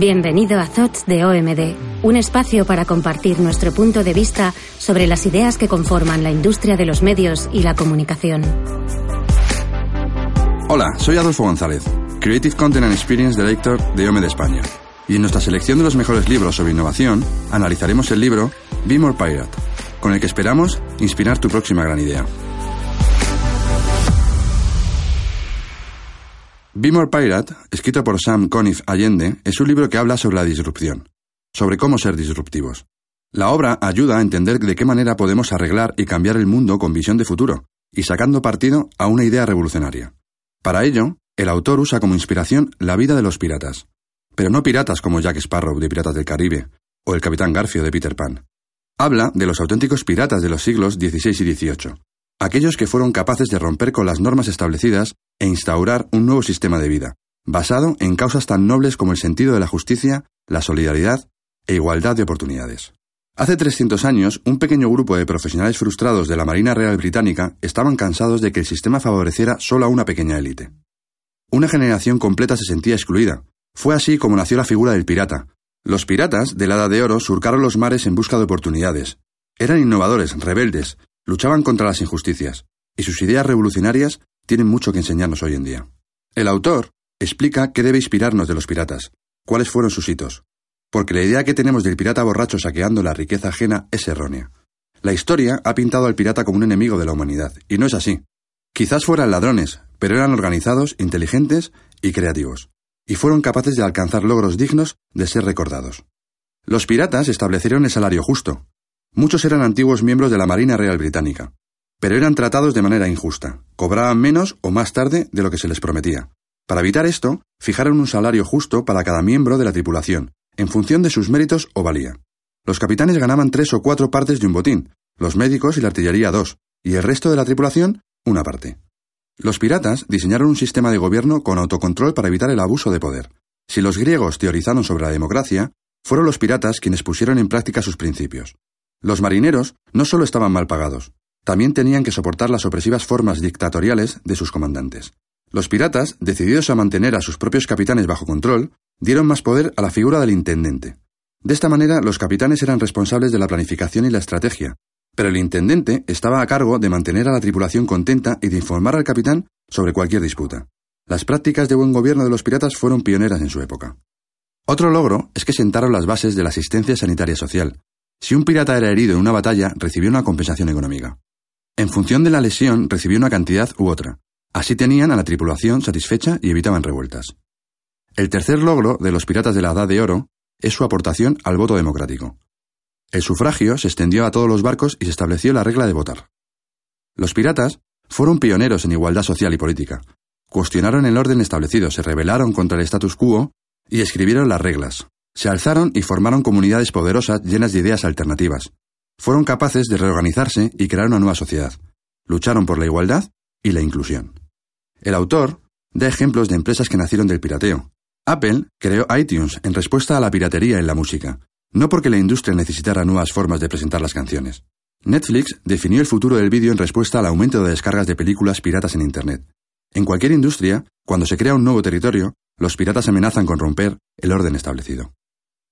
Bienvenido a Thoughts de OMD, un espacio para compartir nuestro punto de vista sobre las ideas que conforman la industria de los medios y la comunicación. Hola, soy Adolfo González, Creative Content and Experience Director de OMD España. Y en nuestra selección de los mejores libros sobre innovación, analizaremos el libro Be More Pirate, con el que esperamos inspirar tu próxima gran idea. Be More Pirate, escrito por Sam Conniff Allende, es un libro que habla sobre la disrupción, sobre cómo ser disruptivos. La obra ayuda a entender de qué manera podemos arreglar y cambiar el mundo con visión de futuro, y sacando partido a una idea revolucionaria. Para ello, el autor usa como inspiración la vida de los piratas, pero no piratas como Jack Sparrow de Piratas del Caribe, o el Capitán Garfio de Peter Pan. Habla de los auténticos piratas de los siglos XVI y XVIII, aquellos que fueron capaces de romper con las normas establecidas e instaurar un nuevo sistema de vida, basado en causas tan nobles como el sentido de la justicia, la solidaridad e igualdad de oportunidades. Hace 300 años, un pequeño grupo de profesionales frustrados de la Marina Real Británica estaban cansados de que el sistema favoreciera solo a una pequeña élite. Una generación completa se sentía excluida. Fue así como nació la figura del pirata. Los piratas, de la Edad de Oro, surcaron los mares en busca de oportunidades. Eran innovadores, rebeldes, Luchaban contra las injusticias, y sus ideas revolucionarias tienen mucho que enseñarnos hoy en día. El autor explica qué debe inspirarnos de los piratas, cuáles fueron sus hitos, porque la idea que tenemos del pirata borracho saqueando la riqueza ajena es errónea. La historia ha pintado al pirata como un enemigo de la humanidad, y no es así. Quizás fueran ladrones, pero eran organizados, inteligentes y creativos, y fueron capaces de alcanzar logros dignos de ser recordados. Los piratas establecieron el salario justo, Muchos eran antiguos miembros de la Marina Real Británica, pero eran tratados de manera injusta, cobraban menos o más tarde de lo que se les prometía. Para evitar esto, fijaron un salario justo para cada miembro de la tripulación, en función de sus méritos o valía. Los capitanes ganaban tres o cuatro partes de un botín, los médicos y la artillería dos, y el resto de la tripulación una parte. Los piratas diseñaron un sistema de gobierno con autocontrol para evitar el abuso de poder. Si los griegos teorizaron sobre la democracia, fueron los piratas quienes pusieron en práctica sus principios. Los marineros no solo estaban mal pagados, también tenían que soportar las opresivas formas dictatoriales de sus comandantes. Los piratas, decididos a mantener a sus propios capitanes bajo control, dieron más poder a la figura del intendente. De esta manera, los capitanes eran responsables de la planificación y la estrategia, pero el intendente estaba a cargo de mantener a la tripulación contenta y de informar al capitán sobre cualquier disputa. Las prácticas de buen gobierno de los piratas fueron pioneras en su época. Otro logro es que sentaron las bases de la asistencia sanitaria social, si un pirata era herido en una batalla, recibió una compensación económica. En función de la lesión, recibió una cantidad u otra. Así tenían a la tripulación satisfecha y evitaban revueltas. El tercer logro de los piratas de la Edad de Oro es su aportación al voto democrático. El sufragio se extendió a todos los barcos y se estableció la regla de votar. Los piratas fueron pioneros en igualdad social y política. Cuestionaron el orden establecido, se rebelaron contra el status quo y escribieron las reglas, se alzaron y formaron comunidades poderosas llenas de ideas alternativas. Fueron capaces de reorganizarse y crear una nueva sociedad. Lucharon por la igualdad y la inclusión. El autor da ejemplos de empresas que nacieron del pirateo. Apple creó iTunes en respuesta a la piratería en la música, no porque la industria necesitara nuevas formas de presentar las canciones. Netflix definió el futuro del vídeo en respuesta al aumento de descargas de películas piratas en Internet. En cualquier industria, cuando se crea un nuevo territorio, los piratas amenazan con romper el orden establecido.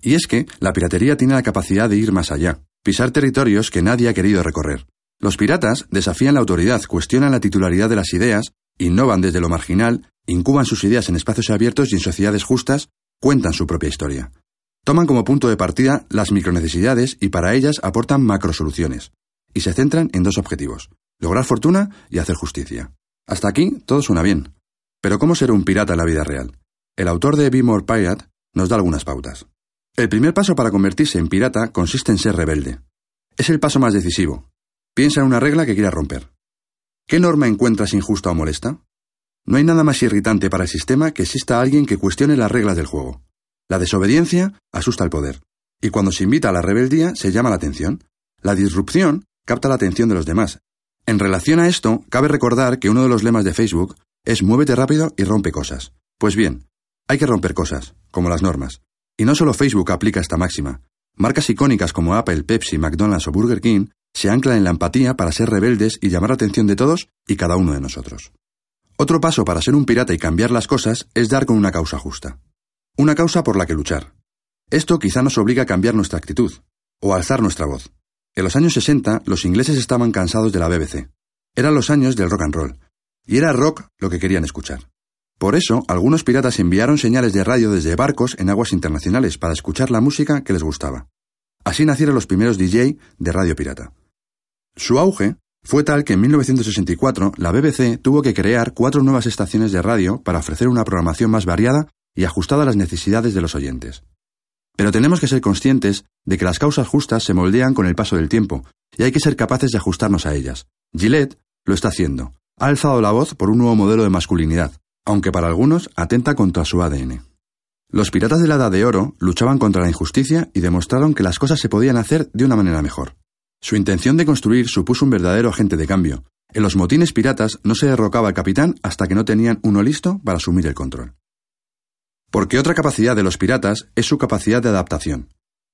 Y es que la piratería tiene la capacidad de ir más allá, pisar territorios que nadie ha querido recorrer. Los piratas desafían la autoridad, cuestionan la titularidad de las ideas, innovan desde lo marginal, incuban sus ideas en espacios abiertos y en sociedades justas, cuentan su propia historia. Toman como punto de partida las micronecesidades y para ellas aportan macrosoluciones. Y se centran en dos objetivos, lograr fortuna y hacer justicia. Hasta aquí todo suena bien. Pero ¿cómo ser un pirata en la vida real? El autor de Be More Pirate nos da algunas pautas. El primer paso para convertirse en pirata consiste en ser rebelde. Es el paso más decisivo. Piensa en una regla que quieras romper. ¿Qué norma encuentras injusta o molesta? No hay nada más irritante para el sistema que exista alguien que cuestione las reglas del juego. La desobediencia asusta al poder, y cuando se invita a la rebeldía se llama la atención. La disrupción capta la atención de los demás. En relación a esto, cabe recordar que uno de los lemas de Facebook es muévete rápido y rompe cosas. Pues bien, hay que romper cosas, como las normas. Y no solo Facebook aplica esta máxima. Marcas icónicas como Apple, Pepsi, McDonald's o Burger King se anclan en la empatía para ser rebeldes y llamar la atención de todos y cada uno de nosotros. Otro paso para ser un pirata y cambiar las cosas es dar con una causa justa. Una causa por la que luchar. Esto quizá nos obliga a cambiar nuestra actitud, o alzar nuestra voz. En los años 60, los ingleses estaban cansados de la BBC. Eran los años del rock and roll, y era rock lo que querían escuchar. Por eso, algunos piratas enviaron señales de radio desde barcos en aguas internacionales para escuchar la música que les gustaba. Así nacieron los primeros DJ de radio pirata. Su auge fue tal que en 1964 la BBC tuvo que crear cuatro nuevas estaciones de radio para ofrecer una programación más variada y ajustada a las necesidades de los oyentes. Pero tenemos que ser conscientes de que las causas justas se moldean con el paso del tiempo, y hay que ser capaces de ajustarnos a ellas. Gillette lo está haciendo. Ha alzado la voz por un nuevo modelo de masculinidad, aunque para algunos atenta contra su ADN. Los piratas de la Edad de Oro luchaban contra la injusticia y demostraron que las cosas se podían hacer de una manera mejor. Su intención de construir supuso un verdadero agente de cambio. En los motines piratas no se derrocaba al capitán hasta que no tenían uno listo para asumir el control. Porque otra capacidad de los piratas es su capacidad de adaptación.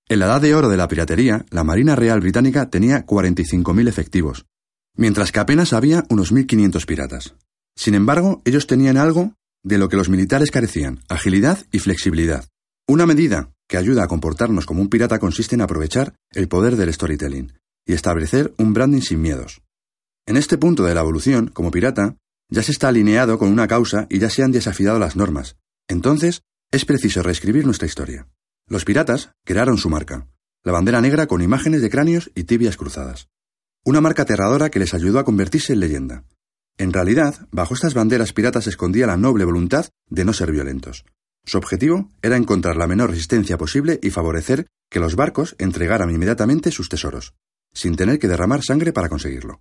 En la edad de oro de la piratería, la Marina Real Británica tenía 45.000 efectivos, mientras que apenas había unos 1.500 piratas. Sin embargo, ellos tenían algo de lo que los militares carecían, agilidad y flexibilidad. Una medida que ayuda a comportarnos como un pirata consiste en aprovechar el poder del storytelling, y establecer un branding sin miedos. En este punto de la evolución, como pirata, ya se está alineado con una causa y ya se han desafiado las normas. Entonces, es preciso reescribir nuestra historia. Los piratas crearon su marca, la bandera negra con imágenes de cráneos y tibias cruzadas. Una marca aterradora que les ayudó a convertirse en leyenda. En realidad, bajo estas banderas piratas escondía la noble voluntad de no ser violentos. Su objetivo era encontrar la menor resistencia posible y favorecer que los barcos entregaran inmediatamente sus tesoros sin tener que derramar sangre para conseguirlo.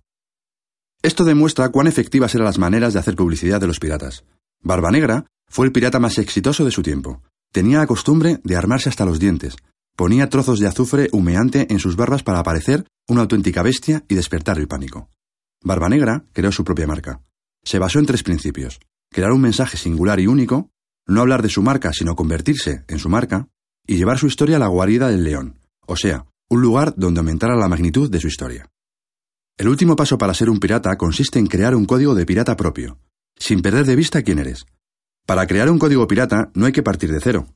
Esto demuestra cuán efectivas eran las maneras de hacer publicidad de los piratas. Barba Negra fue el pirata más exitoso de su tiempo. Tenía la costumbre de armarse hasta los dientes. Ponía trozos de azufre humeante en sus barbas para parecer una auténtica bestia y despertar el pánico. Barba Negra creó su propia marca. Se basó en tres principios. Crear un mensaje singular y único, no hablar de su marca sino convertirse en su marca, y llevar su historia a la guarida del león, o sea, un lugar donde aumentara la magnitud de su historia. El último paso para ser un pirata consiste en crear un código de pirata propio, sin perder de vista quién eres. Para crear un código pirata no hay que partir de cero.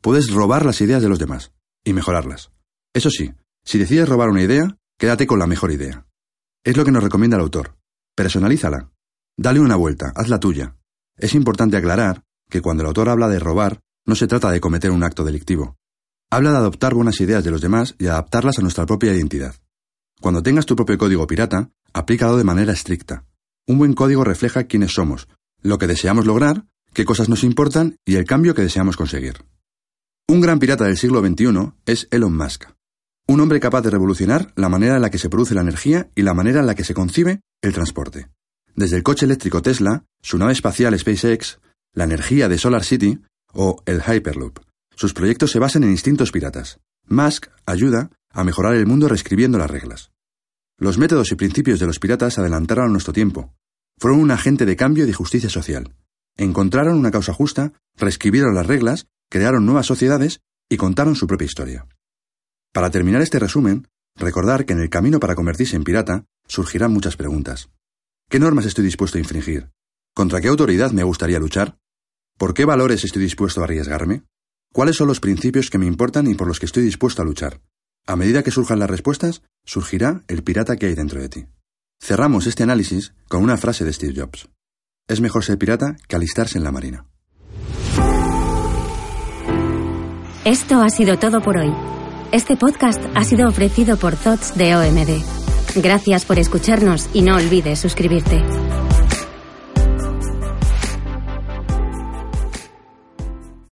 Puedes robar las ideas de los demás y mejorarlas. Eso sí, si decides robar una idea, quédate con la mejor idea. Es lo que nos recomienda el autor. Personalízala. Dale una vuelta, hazla tuya. Es importante aclarar que cuando el autor habla de robar, no se trata de cometer un acto delictivo, Habla de adoptar buenas ideas de los demás y adaptarlas a nuestra propia identidad. Cuando tengas tu propio código pirata, aplícalo de manera estricta. Un buen código refleja quiénes somos, lo que deseamos lograr, qué cosas nos importan y el cambio que deseamos conseguir. Un gran pirata del siglo XXI es Elon Musk, un hombre capaz de revolucionar la manera en la que se produce la energía y la manera en la que se concibe el transporte. Desde el coche eléctrico Tesla, su nave espacial SpaceX, la energía de Solar City o el Hyperloop. Sus proyectos se basan en instintos piratas. Musk ayuda a mejorar el mundo reescribiendo las reglas. Los métodos y principios de los piratas adelantaron nuestro tiempo. Fueron un agente de cambio y de justicia social. Encontraron una causa justa, reescribieron las reglas, crearon nuevas sociedades y contaron su propia historia. Para terminar este resumen, recordar que en el camino para convertirse en pirata surgirán muchas preguntas. ¿Qué normas estoy dispuesto a infringir? ¿Contra qué autoridad me gustaría luchar? ¿Por qué valores estoy dispuesto a arriesgarme? ¿Cuáles son los principios que me importan y por los que estoy dispuesto a luchar? A medida que surjan las respuestas, surgirá el pirata que hay dentro de ti. Cerramos este análisis con una frase de Steve Jobs. Es mejor ser pirata que alistarse en la marina. Esto ha sido todo por hoy. Este podcast ha sido ofrecido por TOTS de OMD. Gracias por escucharnos y no olvides suscribirte.